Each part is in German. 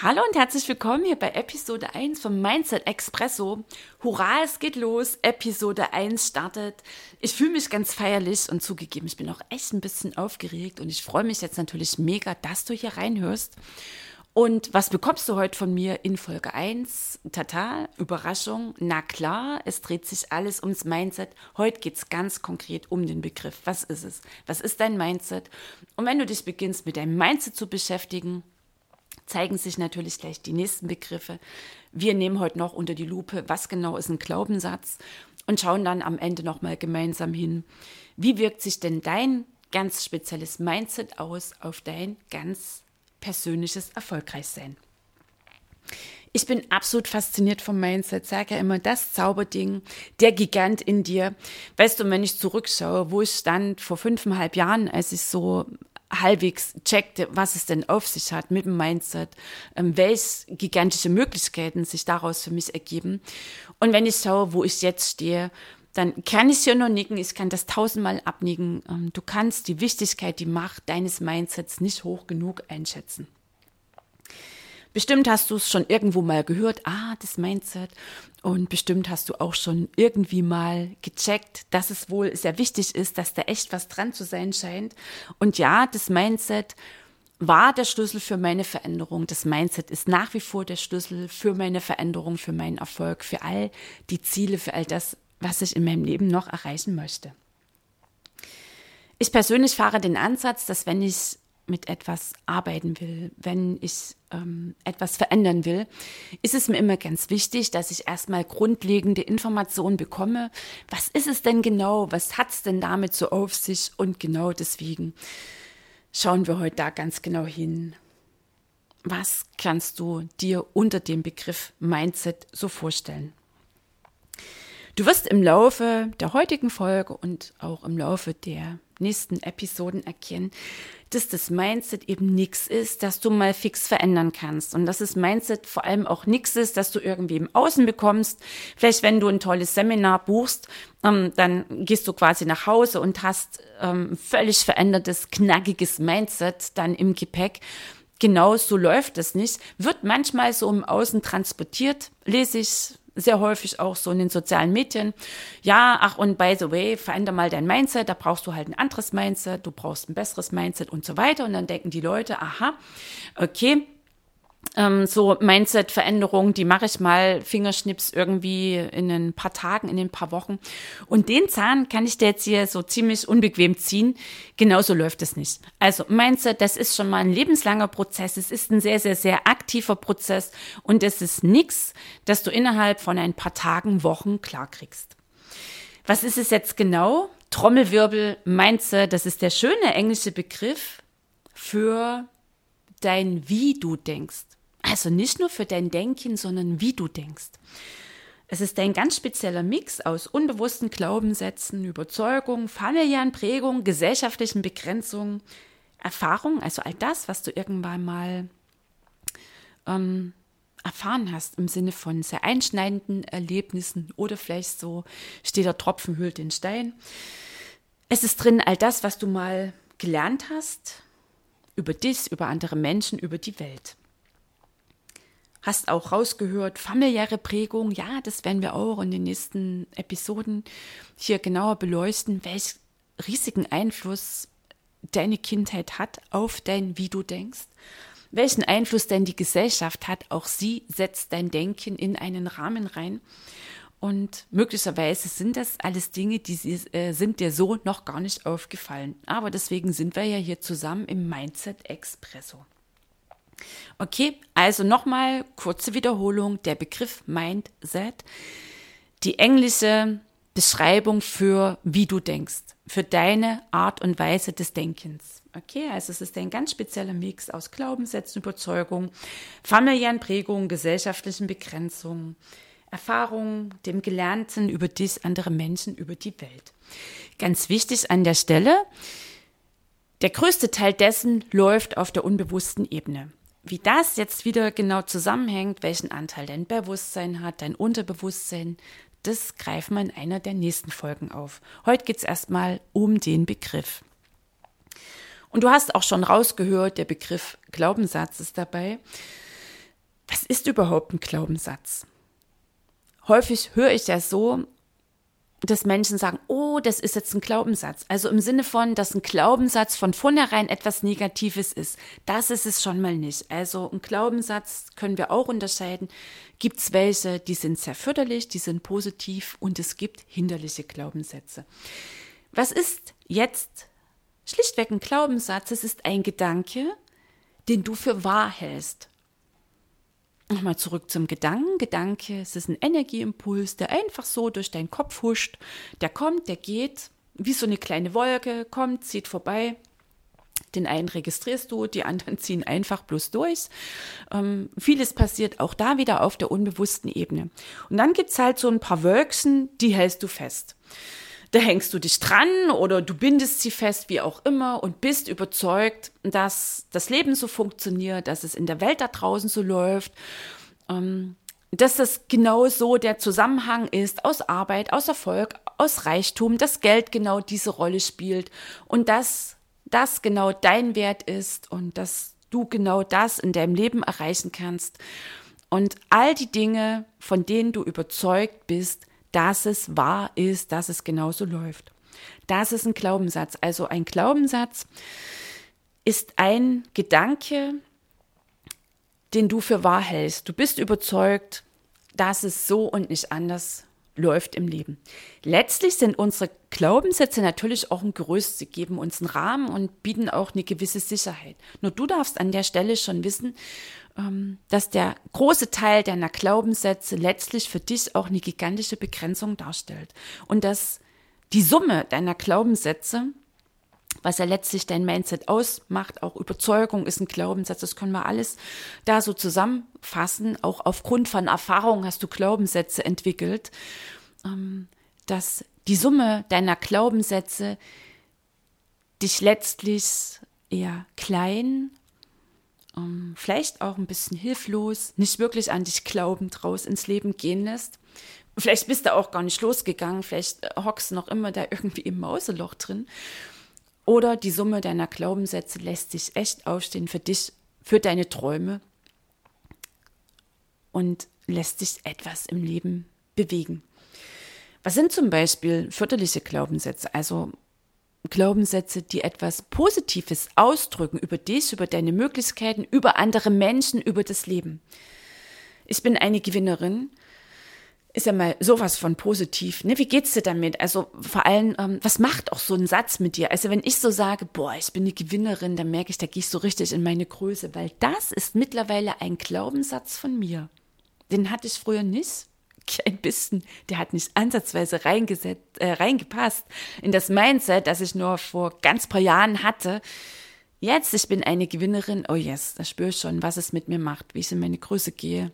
Hallo und herzlich willkommen hier bei Episode 1 vom Mindset Expresso. Hurra, es geht los. Episode 1 startet. Ich fühle mich ganz feierlich und zugegeben, ich bin auch echt ein bisschen aufgeregt und ich freue mich jetzt natürlich mega, dass du hier reinhörst. Und was bekommst du heute von mir in Folge 1? Tata, Überraschung. Na klar, es dreht sich alles ums Mindset. Heute geht es ganz konkret um den Begriff. Was ist es? Was ist dein Mindset? Und wenn du dich beginnst, mit deinem Mindset zu beschäftigen, zeigen sich natürlich gleich die nächsten Begriffe. Wir nehmen heute noch unter die Lupe, was genau ist ein Glaubenssatz und schauen dann am Ende nochmal gemeinsam hin, wie wirkt sich denn dein ganz spezielles Mindset aus auf dein ganz persönliches Erfolgreichsein. Ich bin absolut fasziniert vom Mindset, sage ja immer, das Zauberding, der Gigant in dir. Weißt du, wenn ich zurückschaue, wo ich stand vor fünfeinhalb Jahren, als ich so halbwegs checkte, was es denn auf sich hat mit dem Mindset, ähm, welche gigantische Möglichkeiten sich daraus für mich ergeben. Und wenn ich schaue, wo ich jetzt stehe, dann kann ich hier nur nicken, ich kann das tausendmal abnicken. Ähm, du kannst die Wichtigkeit, die Macht deines Mindsets nicht hoch genug einschätzen. Bestimmt hast du es schon irgendwo mal gehört, ah, das Mindset. Und bestimmt hast du auch schon irgendwie mal gecheckt, dass es wohl sehr wichtig ist, dass da echt was dran zu sein scheint. Und ja, das Mindset war der Schlüssel für meine Veränderung. Das Mindset ist nach wie vor der Schlüssel für meine Veränderung, für meinen Erfolg, für all die Ziele, für all das, was ich in meinem Leben noch erreichen möchte. Ich persönlich fahre den Ansatz, dass wenn ich mit etwas arbeiten will, wenn ich ähm, etwas verändern will, ist es mir immer ganz wichtig, dass ich erstmal grundlegende Informationen bekomme. Was ist es denn genau? Was hat es denn damit so auf sich? Und genau deswegen schauen wir heute da ganz genau hin. Was kannst du dir unter dem Begriff Mindset so vorstellen? Du wirst im Laufe der heutigen Folge und auch im Laufe der nächsten Episoden erkennen, dass das Mindset eben nichts ist, dass du mal fix verändern kannst. Und dass das Mindset vor allem auch nichts ist, dass du irgendwie im Außen bekommst. Vielleicht, wenn du ein tolles Seminar buchst, ähm, dann gehst du quasi nach Hause und hast ähm, völlig verändertes, knackiges Mindset dann im Gepäck. Genau so läuft es nicht. Wird manchmal so im Außen transportiert, lese ich sehr häufig auch so in den sozialen Medien. Ja, ach und by the way, veränder mal dein Mindset, da brauchst du halt ein anderes Mindset, du brauchst ein besseres Mindset und so weiter. Und dann denken die Leute, aha, okay, ähm, so Mindset-Veränderungen, die mache ich mal Fingerschnips irgendwie in ein paar Tagen, in ein paar Wochen. Und den Zahn kann ich dir jetzt hier so ziemlich unbequem ziehen. Genauso läuft es nicht. Also Mindset, das ist schon mal ein lebenslanger Prozess. Es ist ein sehr, sehr, sehr aktiver Prozess und es ist nichts, dass du innerhalb von ein paar Tagen, Wochen klarkriegst. Was ist es jetzt genau? Trommelwirbel, Mindset, das ist der schöne englische Begriff für dein Wie du denkst. Also nicht nur für dein Denken, sondern wie du denkst. Es ist ein ganz spezieller Mix aus unbewussten Glaubenssätzen, Überzeugungen, familiären Prägungen, gesellschaftlichen Begrenzungen, Erfahrungen, also all das, was du irgendwann mal ähm, erfahren hast im Sinne von sehr einschneidenden Erlebnissen oder vielleicht so steht der Tropfen hüllt den Stein. Es ist drin all das, was du mal gelernt hast über dich, über andere Menschen, über die Welt. Hast auch rausgehört, familiäre Prägung, ja, das werden wir auch in den nächsten Episoden hier genauer beleuchten, welch riesigen Einfluss deine Kindheit hat auf dein, wie du denkst, welchen Einfluss denn die Gesellschaft hat, auch sie setzt dein Denken in einen Rahmen rein. Und möglicherweise sind das alles Dinge, die äh, sind dir so noch gar nicht aufgefallen. Aber deswegen sind wir ja hier zusammen im Mindset Expresso. Okay, also nochmal kurze Wiederholung. Der Begriff Mindset. Die englische Beschreibung für wie du denkst, für deine Art und Weise des Denkens. Okay, also es ist ein ganz spezieller Mix aus Glaubenssätzen, Überzeugungen, familiären Prägungen, gesellschaftlichen Begrenzungen, Erfahrungen, dem Gelernten über dich, andere Menschen, über die Welt. Ganz wichtig an der Stelle, der größte Teil dessen läuft auf der unbewussten Ebene. Wie das jetzt wieder genau zusammenhängt, welchen Anteil dein Bewusstsein hat, dein Unterbewusstsein, das greifen wir in einer der nächsten Folgen auf. Heute geht es erstmal um den Begriff. Und du hast auch schon rausgehört, der Begriff Glaubenssatz ist dabei. Was ist überhaupt ein Glaubenssatz? Häufig höre ich ja so, dass Menschen sagen, oh, das ist jetzt ein Glaubenssatz. Also im Sinne von, dass ein Glaubenssatz von vornherein etwas Negatives ist. Das ist es schon mal nicht. Also ein Glaubenssatz können wir auch unterscheiden. Gibt es welche, die sind sehr förderlich, die sind positiv und es gibt hinderliche Glaubenssätze. Was ist jetzt schlichtweg ein Glaubenssatz? Es ist ein Gedanke, den du für wahr hältst. Nochmal zurück zum Gedanken. Gedanke, es ist ein Energieimpuls, der einfach so durch deinen Kopf huscht. Der kommt, der geht, wie so eine kleine Wolke, kommt, zieht vorbei. Den einen registrierst du, die anderen ziehen einfach bloß durch. Ähm, vieles passiert auch da wieder auf der unbewussten Ebene. Und dann gibt es halt so ein paar Wölkchen, die hältst du fest. Da hängst du dich dran oder du bindest sie fest, wie auch immer, und bist überzeugt, dass das Leben so funktioniert, dass es in der Welt da draußen so läuft, ähm, dass das genau so der Zusammenhang ist aus Arbeit, aus Erfolg, aus Reichtum, dass Geld genau diese Rolle spielt und dass das genau dein Wert ist und dass du genau das in deinem Leben erreichen kannst. Und all die Dinge, von denen du überzeugt bist, dass es wahr ist, dass es genauso läuft. Das ist ein Glaubenssatz. Also ein Glaubenssatz ist ein Gedanke, den du für wahr hältst. Du bist überzeugt, dass es so und nicht anders läuft im Leben. Letztlich sind unsere Glaubenssätze natürlich auch ein Gerüst. Sie geben uns einen Rahmen und bieten auch eine gewisse Sicherheit. Nur du darfst an der Stelle schon wissen, ähm, dass der große Teil deiner Glaubenssätze letztlich für dich auch eine gigantische Begrenzung darstellt. Und dass die Summe deiner Glaubenssätze, was ja letztlich dein Mindset ausmacht, auch Überzeugung ist ein Glaubenssatz, das können wir alles da so zusammenfassen. Auch aufgrund von Erfahrungen hast du Glaubenssätze entwickelt, ähm, dass die Summe deiner Glaubenssätze dich letztlich eher klein ähm, vielleicht auch ein bisschen hilflos, nicht wirklich an dich glaubend raus ins Leben gehen lässt. Vielleicht bist du auch gar nicht losgegangen, vielleicht hockst du noch immer da irgendwie im Mauseloch drin. Oder die Summe deiner Glaubenssätze lässt sich echt aufstehen für dich, für deine Träume und lässt sich etwas im Leben bewegen. Was sind zum Beispiel förderliche Glaubenssätze? Also Glaubenssätze, die etwas Positives ausdrücken über dich, über deine Möglichkeiten, über andere Menschen, über das Leben. Ich bin eine Gewinnerin. Ist ja mal sowas von positiv. Ne? Wie geht's dir damit? Also vor allem, ähm, was macht auch so ein Satz mit dir? Also wenn ich so sage, boah, ich bin eine Gewinnerin, dann merke ich, da gehe ich so richtig in meine Größe, weil das ist mittlerweile ein Glaubenssatz von mir. Den hatte ich früher nicht ein bisschen, der hat nicht ansatzweise reingesetzt, äh, reingepasst in das Mindset, das ich nur vor ganz paar Jahren hatte. Jetzt, ich bin eine Gewinnerin, oh yes, da spüre ich schon, was es mit mir macht, wie ich in meine Größe gehe.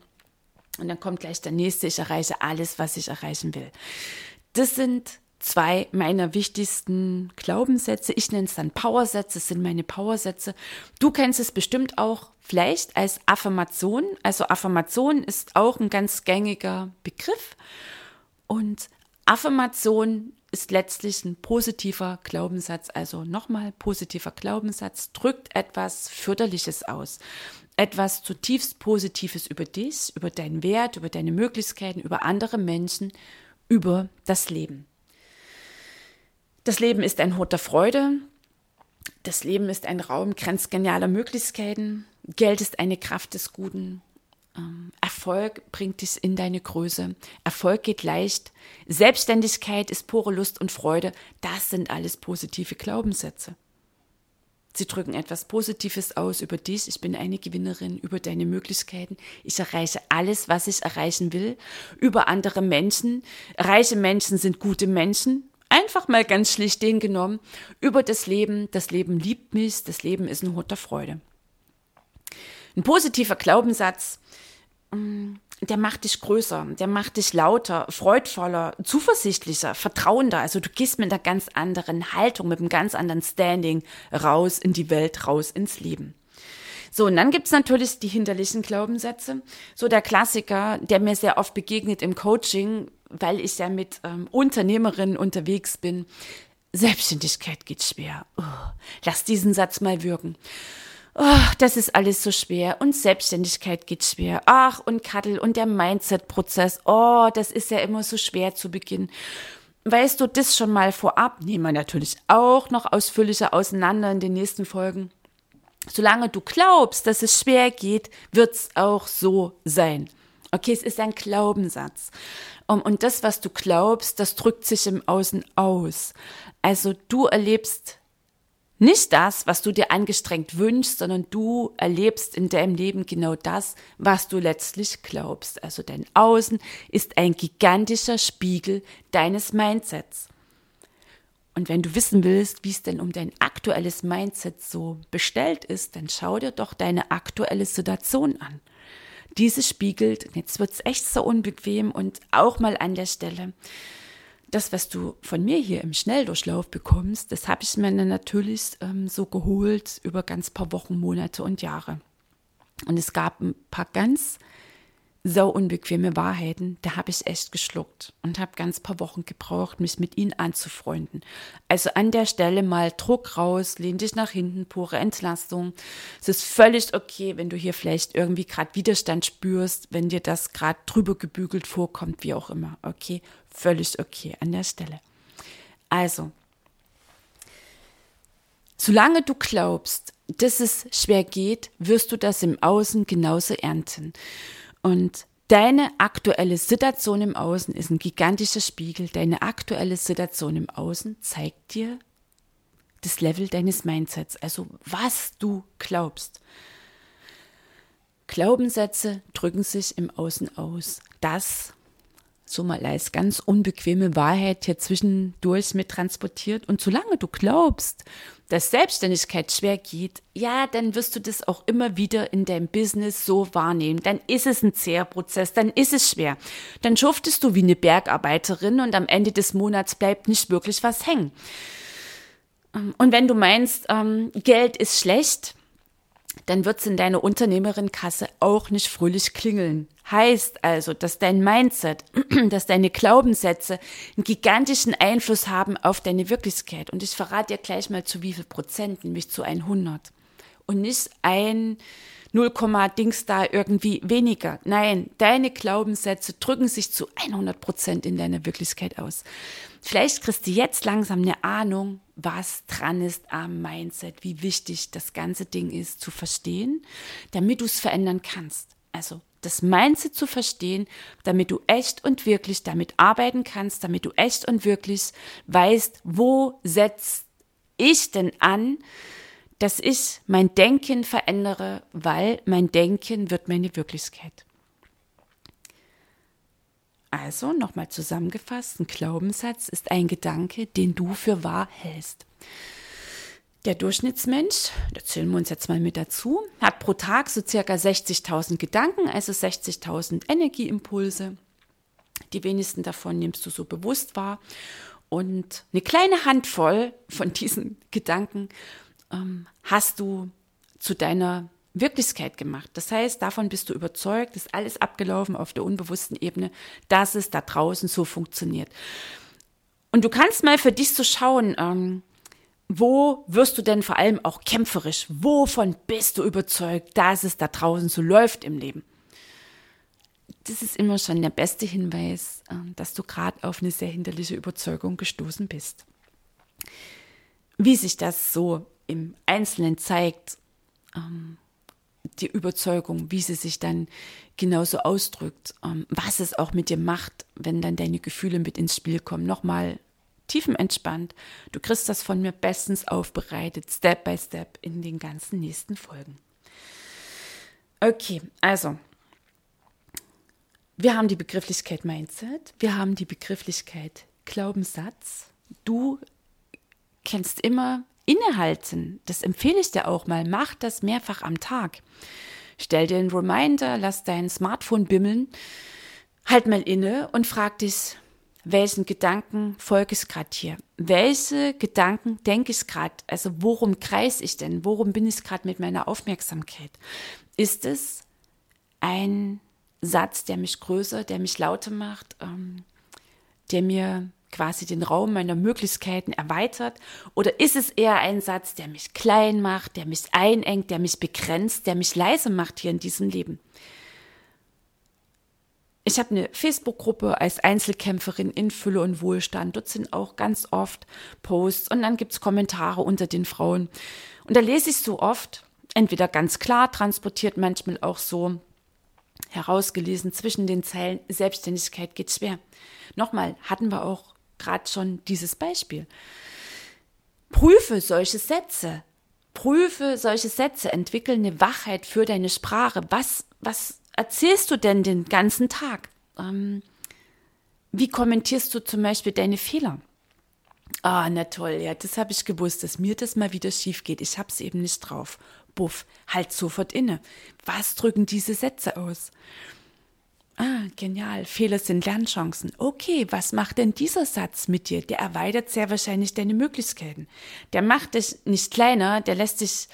Und dann kommt gleich der nächste, ich erreiche alles, was ich erreichen will. Das sind zwei meiner wichtigsten Glaubenssätze. Ich nenne es dann Powersätze, das sind meine Powersätze. Du kennst es bestimmt auch vielleicht als Affirmation. Also Affirmation ist auch ein ganz gängiger Begriff. Und Affirmation ist letztlich ein positiver Glaubenssatz. Also nochmal, positiver Glaubenssatz drückt etwas Förderliches aus. Etwas zutiefst Positives über dich, über deinen Wert, über deine Möglichkeiten, über andere Menschen, über das Leben. Das Leben ist ein Hort der Freude. Das Leben ist ein Raum grenzgenialer Möglichkeiten. Geld ist eine Kraft des Guten. Ähm, Erfolg bringt dich in deine Größe. Erfolg geht leicht. Selbstständigkeit ist pure Lust und Freude. Das sind alles positive Glaubenssätze. Sie drücken etwas Positives aus über dich. Ich bin eine Gewinnerin, über deine Möglichkeiten. Ich erreiche alles, was ich erreichen will, über andere Menschen. Reiche Menschen sind gute Menschen. Einfach mal ganz schlicht den genommen. Über das Leben. Das Leben liebt mich. Das Leben ist ein Hort der Freude. Ein positiver Glaubenssatz, mm, der macht dich größer, der macht dich lauter, freudvoller, zuversichtlicher, vertrauender. Also du gehst mit einer ganz anderen Haltung, mit einem ganz anderen Standing raus in die Welt, raus ins Leben. So, und dann gibt's natürlich die hinterlichen Glaubenssätze. So der Klassiker, der mir sehr oft begegnet im Coaching, weil ich ja mit ähm, Unternehmerinnen unterwegs bin. Selbstständigkeit geht schwer. Oh, lass diesen Satz mal wirken. Oh, das ist alles so schwer und Selbstständigkeit geht schwer. Ach, und Kattel und der Mindset-Prozess. Oh, das ist ja immer so schwer zu Beginn. Weißt du das schon mal vorab? Nehmen wir natürlich auch noch ausführlicher auseinander in den nächsten Folgen. Solange du glaubst, dass es schwer geht, wird's auch so sein. Okay, es ist ein Glaubenssatz. Und das, was du glaubst, das drückt sich im Außen aus. Also du erlebst nicht das, was du dir angestrengt wünschst, sondern du erlebst in deinem Leben genau das, was du letztlich glaubst. Also dein Außen ist ein gigantischer Spiegel deines Mindsets. Und wenn du wissen willst, wie es denn um dein aktuelles Mindset so bestellt ist, dann schau dir doch deine aktuelle Situation an. Diese spiegelt, jetzt wird es echt so unbequem und auch mal an der Stelle, das, was du von mir hier im Schnelldurchlauf bekommst, das habe ich mir natürlich ähm, so geholt über ganz paar Wochen, Monate und Jahre. Und es gab ein paar ganz so unbequeme Wahrheiten, da habe ich echt geschluckt und habe ganz paar Wochen gebraucht, mich mit ihnen anzufreunden. Also an der Stelle mal Druck raus, lehn dich nach hinten, pure Entlastung. Es ist völlig okay, wenn du hier vielleicht irgendwie gerade Widerstand spürst, wenn dir das gerade drüber gebügelt vorkommt, wie auch immer. Okay, völlig okay an der Stelle. Also, solange du glaubst, dass es schwer geht, wirst du das im Außen genauso ernten. Und deine aktuelle Situation im Außen ist ein gigantischer Spiegel. Deine aktuelle Situation im Außen zeigt dir das Level deines Mindsets, also was du glaubst. Glaubenssätze drücken sich im Außen aus. Das so mal als ganz unbequeme Wahrheit hier zwischendurch mit transportiert. Und solange du glaubst, dass Selbstständigkeit schwer geht, ja, dann wirst du das auch immer wieder in deinem Business so wahrnehmen. Dann ist es ein zäher Prozess, dann ist es schwer. Dann schuftest du wie eine Bergarbeiterin und am Ende des Monats bleibt nicht wirklich was hängen. Und wenn du meinst, ähm, Geld ist schlecht, dann wird es in deiner Unternehmerin-Kasse auch nicht fröhlich klingeln. Heißt also, dass dein Mindset, dass deine Glaubenssätze einen gigantischen Einfluss haben auf deine Wirklichkeit. Und ich verrate dir gleich mal zu wie viel Prozent, nämlich zu 100. Und nicht ein 0, Dings da irgendwie weniger. Nein, deine Glaubenssätze drücken sich zu 100 Prozent in deiner Wirklichkeit aus. Vielleicht kriegst du jetzt langsam eine Ahnung, was dran ist am Mindset, wie wichtig das ganze Ding ist zu verstehen, damit du es verändern kannst. Also das Mindset zu verstehen, damit du echt und wirklich damit arbeiten kannst, damit du echt und wirklich weißt, wo setzt ich denn an, dass ich mein Denken verändere, weil mein Denken wird meine Wirklichkeit. Also nochmal zusammengefasst, ein Glaubenssatz ist ein Gedanke, den du für wahr hältst. Der Durchschnittsmensch, da zählen wir uns jetzt mal mit dazu, hat pro Tag so circa 60.000 Gedanken, also 60.000 Energieimpulse. Die wenigsten davon nimmst du so bewusst wahr. Und eine kleine Handvoll von diesen Gedanken ähm, hast du zu deiner Wirklichkeit gemacht. Das heißt, davon bist du überzeugt, ist alles abgelaufen auf der unbewussten Ebene, dass es da draußen so funktioniert. Und du kannst mal für dich so schauen, ähm, wo wirst du denn vor allem auch kämpferisch? Wovon bist du überzeugt, dass es da draußen so läuft im Leben? Das ist immer schon der beste Hinweis, ähm, dass du gerade auf eine sehr hinderliche Überzeugung gestoßen bist. Wie sich das so im Einzelnen zeigt, ähm, die Überzeugung, wie sie sich dann genauso ausdrückt, ähm, was es auch mit dir macht, wenn dann deine Gefühle mit ins Spiel kommen. Nochmal tiefenentspannt. Du kriegst das von mir bestens aufbereitet, Step by Step in den ganzen nächsten Folgen. Okay, also wir haben die Begrifflichkeit Mindset, wir haben die Begrifflichkeit Glaubenssatz. Du kennst immer Innehalten. Das empfehle ich dir auch mal. Mach das mehrfach am Tag. Stell dir einen Reminder, lass dein Smartphone bimmeln, halt mal inne und frag dich, welchen Gedanken folge ich gerade hier? Welche Gedanken denke ich gerade? Also worum kreise ich denn? Worum bin ich gerade mit meiner Aufmerksamkeit? Ist es ein Satz, der mich größer, der mich lauter macht, ähm, der mir quasi den Raum meiner Möglichkeiten erweitert? Oder ist es eher ein Satz, der mich klein macht, der mich einengt, der mich begrenzt, der mich leise macht hier in diesem Leben? Ich habe eine Facebook-Gruppe als Einzelkämpferin in Fülle und Wohlstand. Dort sind auch ganz oft Posts und dann gibt es Kommentare unter den Frauen. Und da lese ich so oft, entweder ganz klar transportiert, manchmal auch so herausgelesen zwischen den Zeilen, Selbstständigkeit geht schwer. Nochmal, hatten wir auch gerade schon dieses Beispiel. Prüfe solche Sätze. Prüfe solche Sätze, entwickle eine Wachheit für deine Sprache. Was, was erzählst du denn den ganzen Tag? Ähm, wie kommentierst du zum Beispiel deine Fehler? Ah, na toll, ja, das habe ich gewusst, dass mir das mal wieder schief geht. Ich hab's eben nicht drauf. Buff, halt sofort inne. Was drücken diese Sätze aus? Ah, genial. Fehler sind Lernchancen. Okay, was macht denn dieser Satz mit dir? Der erweitert sehr wahrscheinlich deine Möglichkeiten. Der macht dich nicht kleiner, der lässt dich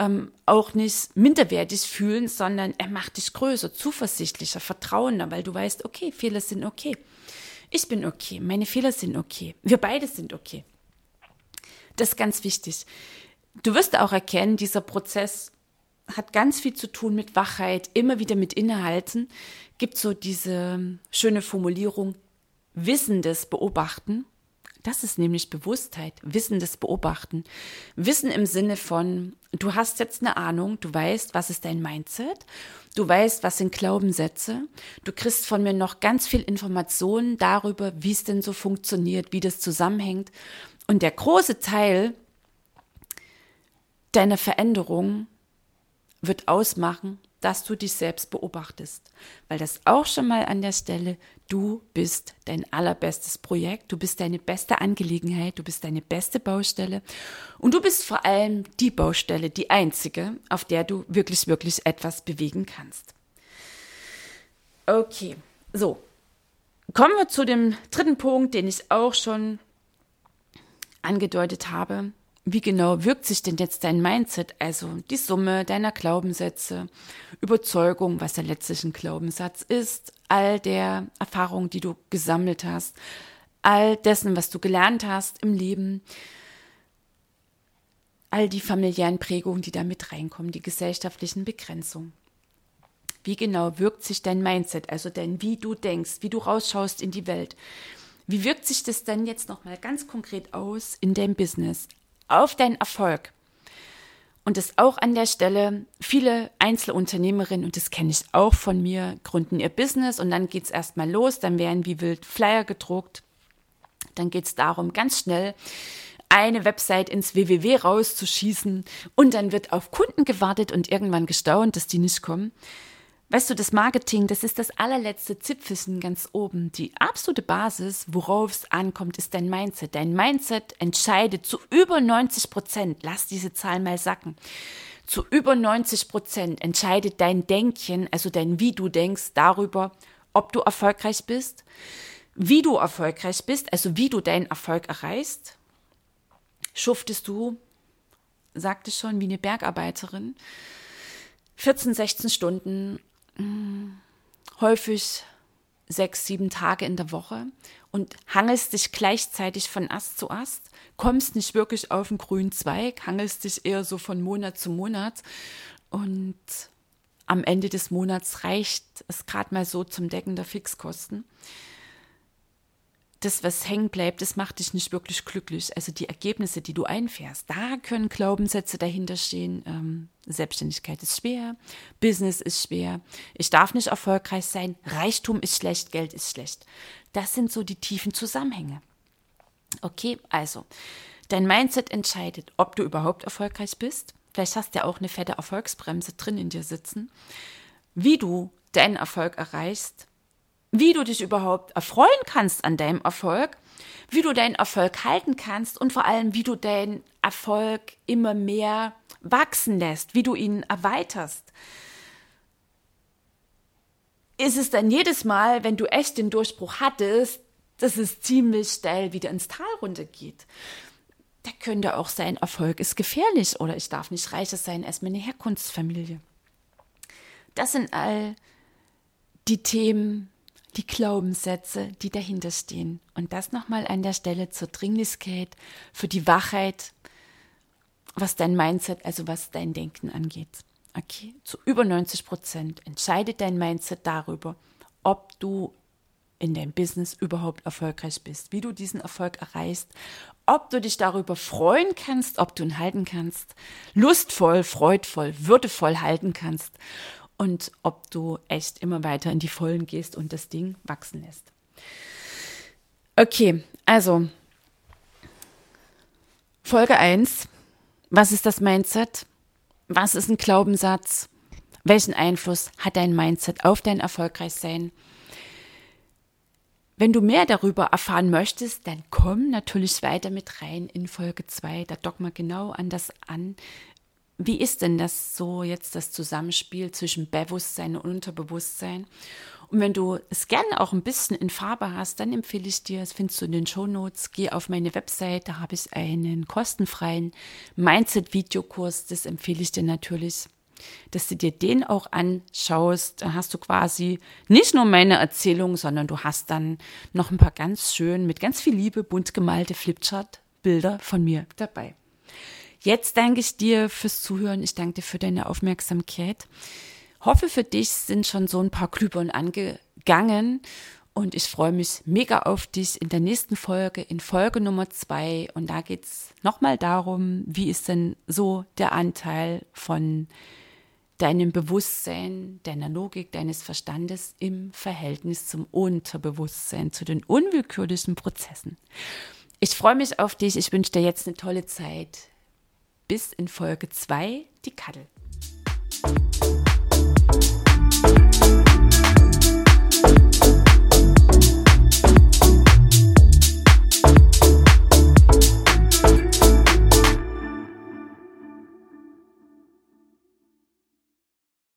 ähm, auch nicht minderwertig fühlen, sondern er macht dich größer, zuversichtlicher, vertrauender, weil du weißt, okay, Fehler sind okay. Ich bin okay, meine Fehler sind okay, wir beide sind okay. Das ist ganz wichtig. Du wirst auch erkennen, dieser Prozess hat ganz viel zu tun mit Wachheit, immer wieder mit Innehalten. Gibt so diese schöne Formulierung, wissendes Beobachten. Das ist nämlich Bewusstheit, wissendes Beobachten. Wissen im Sinne von, du hast jetzt eine Ahnung, du weißt, was ist dein Mindset, du weißt, was sind Glaubenssätze, du kriegst von mir noch ganz viel Informationen darüber, wie es denn so funktioniert, wie das zusammenhängt. Und der große Teil deiner Veränderung wird ausmachen, dass du dich selbst beobachtest. Weil das auch schon mal an der Stelle, du bist dein allerbestes Projekt, du bist deine beste Angelegenheit, du bist deine beste Baustelle und du bist vor allem die Baustelle, die einzige, auf der du wirklich, wirklich etwas bewegen kannst. Okay, so. Kommen wir zu dem dritten Punkt, den ich auch schon angedeutet habe wie genau wirkt sich denn jetzt dein Mindset, also die Summe deiner Glaubenssätze, Überzeugung, was ja letztlich ein Glaubenssatz ist, all der Erfahrungen, die du gesammelt hast, all dessen, was du gelernt hast im Leben, all die familiären Prägungen, die da mit reinkommen, die gesellschaftlichen Begrenzungen. Wie genau wirkt sich dein Mindset, also dein wie du denkst, wie du rausschaust in die Welt? Wie wirkt sich das denn jetzt nochmal ganz konkret aus in deinem Business? Auf deinen Erfolg. Und das auch an der Stelle, viele Einzelunternehmerinnen, und das kenne ich auch von mir, gründen ihr Business und dann geht es erstmal los, dann werden wie wild Flyer gedruckt. Dann geht es darum, ganz schnell eine Website ins WWW rauszuschießen und dann wird auf Kunden gewartet und irgendwann gestaunt, dass die nicht kommen. Weißt du, das Marketing, das ist das allerletzte Zipfelchen ganz oben. Die absolute Basis, worauf es ankommt, ist dein Mindset. Dein Mindset entscheidet zu über 90 Prozent, lass diese Zahl mal sacken, zu über 90 Prozent entscheidet dein Denkchen, also dein Wie du denkst, darüber, ob du erfolgreich bist, wie du erfolgreich bist, also wie du deinen Erfolg erreichst. Schuftest du, sagte schon, wie eine Bergarbeiterin, 14, 16 Stunden häufig sechs, sieben Tage in der Woche und hangelst dich gleichzeitig von Ast zu Ast, kommst nicht wirklich auf den grünen Zweig, hangelst dich eher so von Monat zu Monat und am Ende des Monats reicht es gerade mal so zum Decken der Fixkosten das, was hängen bleibt, das macht dich nicht wirklich glücklich. Also die Ergebnisse, die du einfährst, da können Glaubenssätze dahinter stehen. Ähm, Selbstständigkeit ist schwer, Business ist schwer, ich darf nicht erfolgreich sein, Reichtum ist schlecht, Geld ist schlecht. Das sind so die tiefen Zusammenhänge. Okay, also, dein Mindset entscheidet, ob du überhaupt erfolgreich bist. Vielleicht hast du ja auch eine fette Erfolgsbremse drin in dir sitzen. Wie du deinen Erfolg erreichst, wie du dich überhaupt erfreuen kannst an deinem Erfolg, wie du deinen Erfolg halten kannst und vor allem, wie du deinen Erfolg immer mehr wachsen lässt, wie du ihn erweiterst. Ist es dann jedes Mal, wenn du echt den Durchbruch hattest, dass es ziemlich steil wieder ins Tal runtergeht? Da könnte auch sein, Erfolg ist gefährlich oder ich darf nicht reicher sein als meine Herkunftsfamilie. Das sind all die Themen, die Glaubenssätze, die dahinter stehen. Und das nochmal an der Stelle zur Dringlichkeit, für die Wachheit, was dein Mindset, also was dein Denken angeht. Okay, zu über 90 Prozent entscheidet dein Mindset darüber, ob du in deinem Business überhaupt erfolgreich bist, wie du diesen Erfolg erreichst, ob du dich darüber freuen kannst, ob du ihn halten kannst, lustvoll, freudvoll, würdevoll halten kannst und ob du echt immer weiter in die Vollen gehst und das Ding wachsen lässt. Okay, also Folge 1. Was ist das Mindset? Was ist ein Glaubenssatz? Welchen Einfluss hat dein Mindset auf dein Erfolgreichsein? Wenn du mehr darüber erfahren möchtest, dann komm natürlich weiter mit rein in Folge 2. Da dock mal genau an das an, wie ist denn das so jetzt das Zusammenspiel zwischen Bewusstsein und Unterbewusstsein? Und wenn du es gerne auch ein bisschen in Farbe hast, dann empfehle ich dir, das findest du in den Show Notes, geh auf meine Website, da habe ich einen kostenfreien Mindset-Videokurs, das empfehle ich dir natürlich, dass du dir den auch anschaust. Da hast du quasi nicht nur meine Erzählung, sondern du hast dann noch ein paar ganz schön, mit ganz viel Liebe bunt gemalte Flipchart-Bilder von mir dabei. Jetzt danke ich dir fürs Zuhören. Ich danke dir für deine Aufmerksamkeit. Hoffe, für dich sind schon so ein paar Glühbirnen angegangen. Und ich freue mich mega auf dich in der nächsten Folge, in Folge Nummer zwei. Und da geht es nochmal darum, wie ist denn so der Anteil von deinem Bewusstsein, deiner Logik, deines Verstandes im Verhältnis zum Unterbewusstsein, zu den unwillkürlichen Prozessen. Ich freue mich auf dich. Ich wünsche dir jetzt eine tolle Zeit bis in Folge 2 die Kaddel.